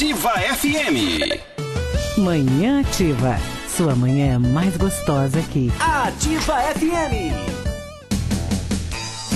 Ativa FM. Manhã Ativa. Sua manhã é mais gostosa aqui. Ativa FM.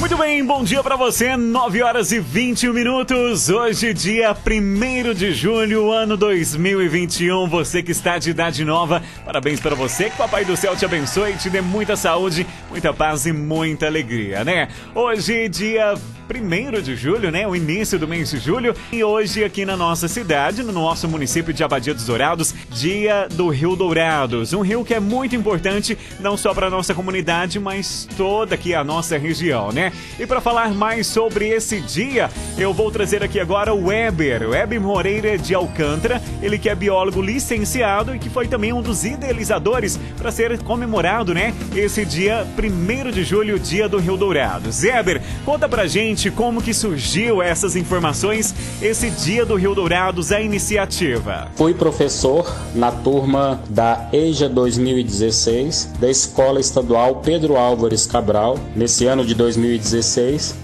Muito bem, bom dia para você. 9 horas e 21 minutos. Hoje, dia 1 de julho, ano 2021. Você que está de idade nova, parabéns para você. Que Papai do Céu te abençoe e te dê muita saúde, muita paz e muita alegria, né? Hoje, dia 1 de julho, né? O início do mês de julho. E hoje, aqui na nossa cidade, no nosso município de Abadia dos Dourados, dia do Rio Dourados. Um rio que é muito importante, não só para nossa comunidade, mas toda aqui a nossa região, né? E para falar mais sobre esse dia, eu vou trazer aqui agora o Weber, Weber Moreira de Alcântara. Ele que é biólogo licenciado e que foi também um dos idealizadores para ser comemorado, né? Esse dia 1 de julho, dia do Rio Dourados. Weber, conta pra gente como que surgiu essas informações, esse Dia do Rio Dourados, a iniciativa. Fui professor na turma da EJA 2016 da Escola Estadual Pedro Álvares Cabral. Nesse ano de 2016,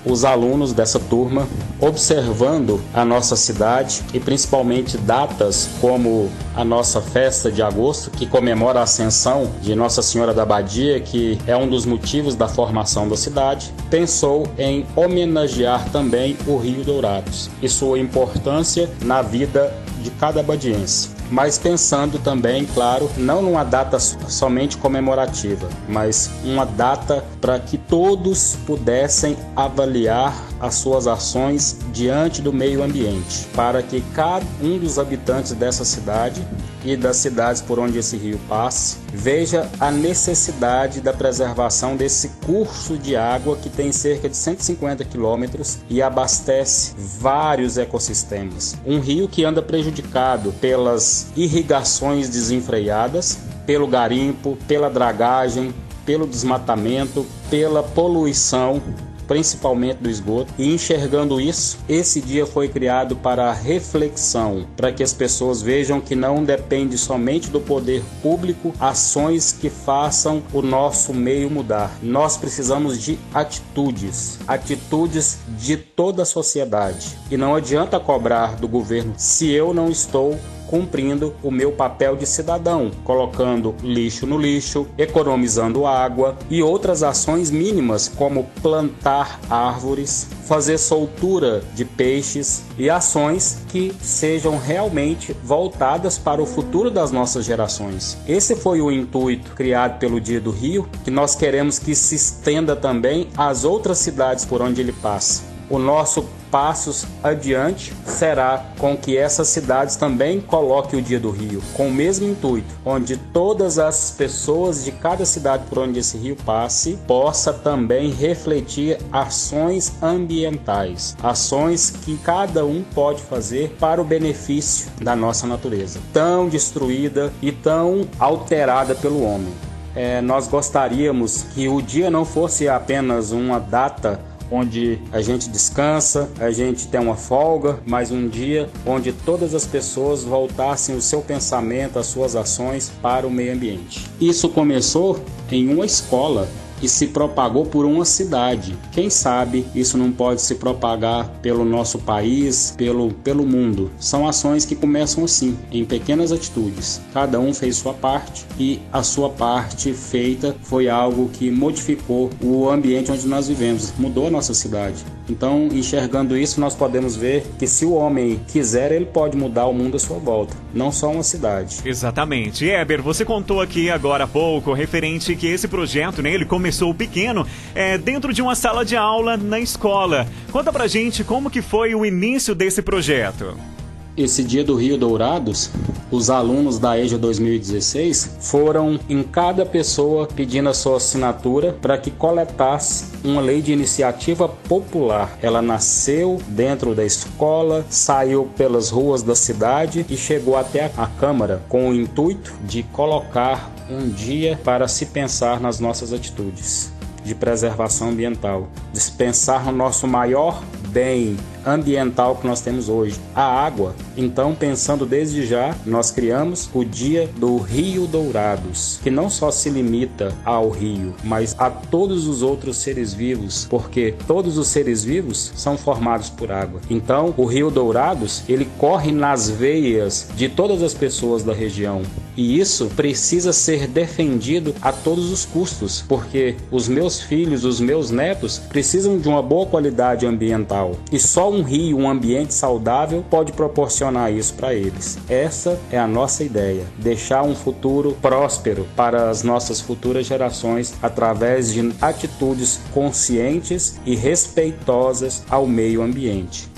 os alunos dessa turma, observando a nossa cidade e principalmente datas como a nossa festa de agosto, que comemora a ascensão de Nossa Senhora da Badia, que é um dos motivos da formação da cidade, pensou em homenagear também o Rio Dourados e sua importância na vida de cada abadiense mas pensando também, claro, não numa data somente comemorativa, mas uma data para que todos pudessem avaliar as suas ações diante do meio ambiente, para que cada um dos habitantes dessa cidade e das cidades por onde esse rio passe veja a necessidade da preservação desse curso de água que tem cerca de 150 quilômetros e abastece vários ecossistemas. Um rio que anda prejudicado pelas irrigações desenfreadas, pelo garimpo, pela dragagem, pelo desmatamento, pela poluição principalmente do esgoto. E enxergando isso, esse dia foi criado para reflexão, para que as pessoas vejam que não depende somente do poder público ações que façam o nosso meio mudar. Nós precisamos de atitudes, atitudes de toda a sociedade. E não adianta cobrar do governo se eu não estou cumprindo o meu papel de cidadão, colocando lixo no lixo, economizando água e outras ações mínimas como plantar árvores, fazer soltura de peixes e ações que sejam realmente voltadas para o futuro das nossas gerações. Esse foi o intuito criado pelo Dia do Rio, que nós queremos que se estenda também às outras cidades por onde ele passa. O nosso passos adiante será com que essas cidades também coloquem o Dia do Rio com o mesmo intuito, onde todas as pessoas de cada cidade por onde esse rio passe possa também refletir ações ambientais, ações que cada um pode fazer para o benefício da nossa natureza, tão destruída e tão alterada pelo homem. É, nós gostaríamos que o dia não fosse apenas uma data onde a gente descansa, a gente tem uma folga, mas um dia onde todas as pessoas voltassem o seu pensamento, as suas ações para o meio ambiente. Isso começou em uma escola e se propagou por uma cidade. Quem sabe isso não pode se propagar pelo nosso país, pelo, pelo mundo. São ações que começam assim, em pequenas atitudes. Cada um fez sua parte e a sua parte feita foi algo que modificou o ambiente onde nós vivemos, mudou a nossa cidade. Então, enxergando isso, nós podemos ver que se o homem quiser, ele pode mudar o mundo à sua volta, não só uma cidade. Exatamente. Eber, você contou aqui agora há pouco referente que esse projeto, né, ele começou pequeno, é, dentro de uma sala de aula na escola. Conta pra gente como que foi o início desse projeto esse dia do Rio Dourados, os alunos da EJA 2016 foram em cada pessoa pedindo a sua assinatura para que coletasse uma lei de iniciativa popular. Ela nasceu dentro da escola, saiu pelas ruas da cidade e chegou até a Câmara com o intuito de colocar um dia para se pensar nas nossas atitudes de preservação ambiental, de pensar no nosso maior bem, ambiental que nós temos hoje, a água. Então, pensando desde já, nós criamos o Dia do Rio Dourados, que não só se limita ao rio, mas a todos os outros seres vivos, porque todos os seres vivos são formados por água. Então, o Rio Dourados, ele corre nas veias de todas as pessoas da região. E isso precisa ser defendido a todos os custos, porque os meus filhos, os meus netos precisam de uma boa qualidade ambiental. E só um rio, um ambiente saudável pode proporcionar isso para eles. Essa é a nossa ideia, deixar um futuro próspero para as nossas futuras gerações através de atitudes conscientes e respeitosas ao meio ambiente.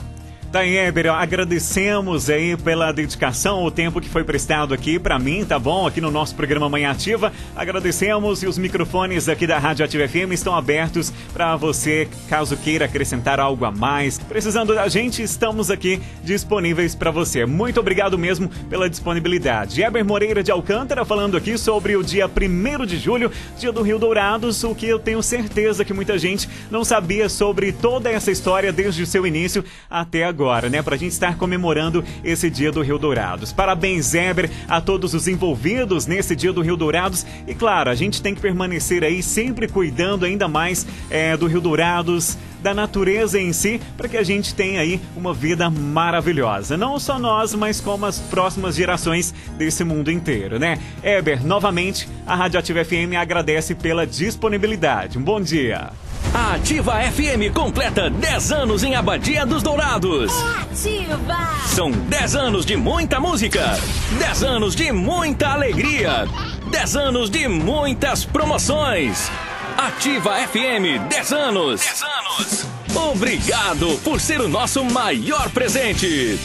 Daí, Eber, agradecemos aí pela dedicação, o tempo que foi prestado aqui para mim, tá bom? Aqui no nosso programa Manhã Ativa. Agradecemos e os microfones aqui da Rádio Ativa FM estão abertos para você, caso queira acrescentar algo a mais. Precisando da gente, estamos aqui disponíveis para você. Muito obrigado mesmo pela disponibilidade. Eber Moreira de Alcântara falando aqui sobre o dia 1 de julho, dia do Rio Dourados, o que eu tenho certeza que muita gente não sabia sobre toda essa história desde o seu início até agora agora, né? Pra gente estar comemorando esse dia do Rio Dourados. Parabéns, Eber, a todos os envolvidos nesse dia do Rio Dourados. E claro, a gente tem que permanecer aí sempre cuidando ainda mais é, do Rio Dourados, da natureza em si, para que a gente tenha aí uma vida maravilhosa. Não só nós, mas como as próximas gerações desse mundo inteiro, né? Eber, novamente, a Radioativa FM agradece pela disponibilidade. Um bom dia. A Ativa FM completa 10 anos em Abadia dos Dourados. Ativa! São 10 anos de muita música, 10 anos de muita alegria, 10 anos de muitas promoções. Ativa FM 10 anos. 10 anos. Obrigado por ser o nosso maior presente.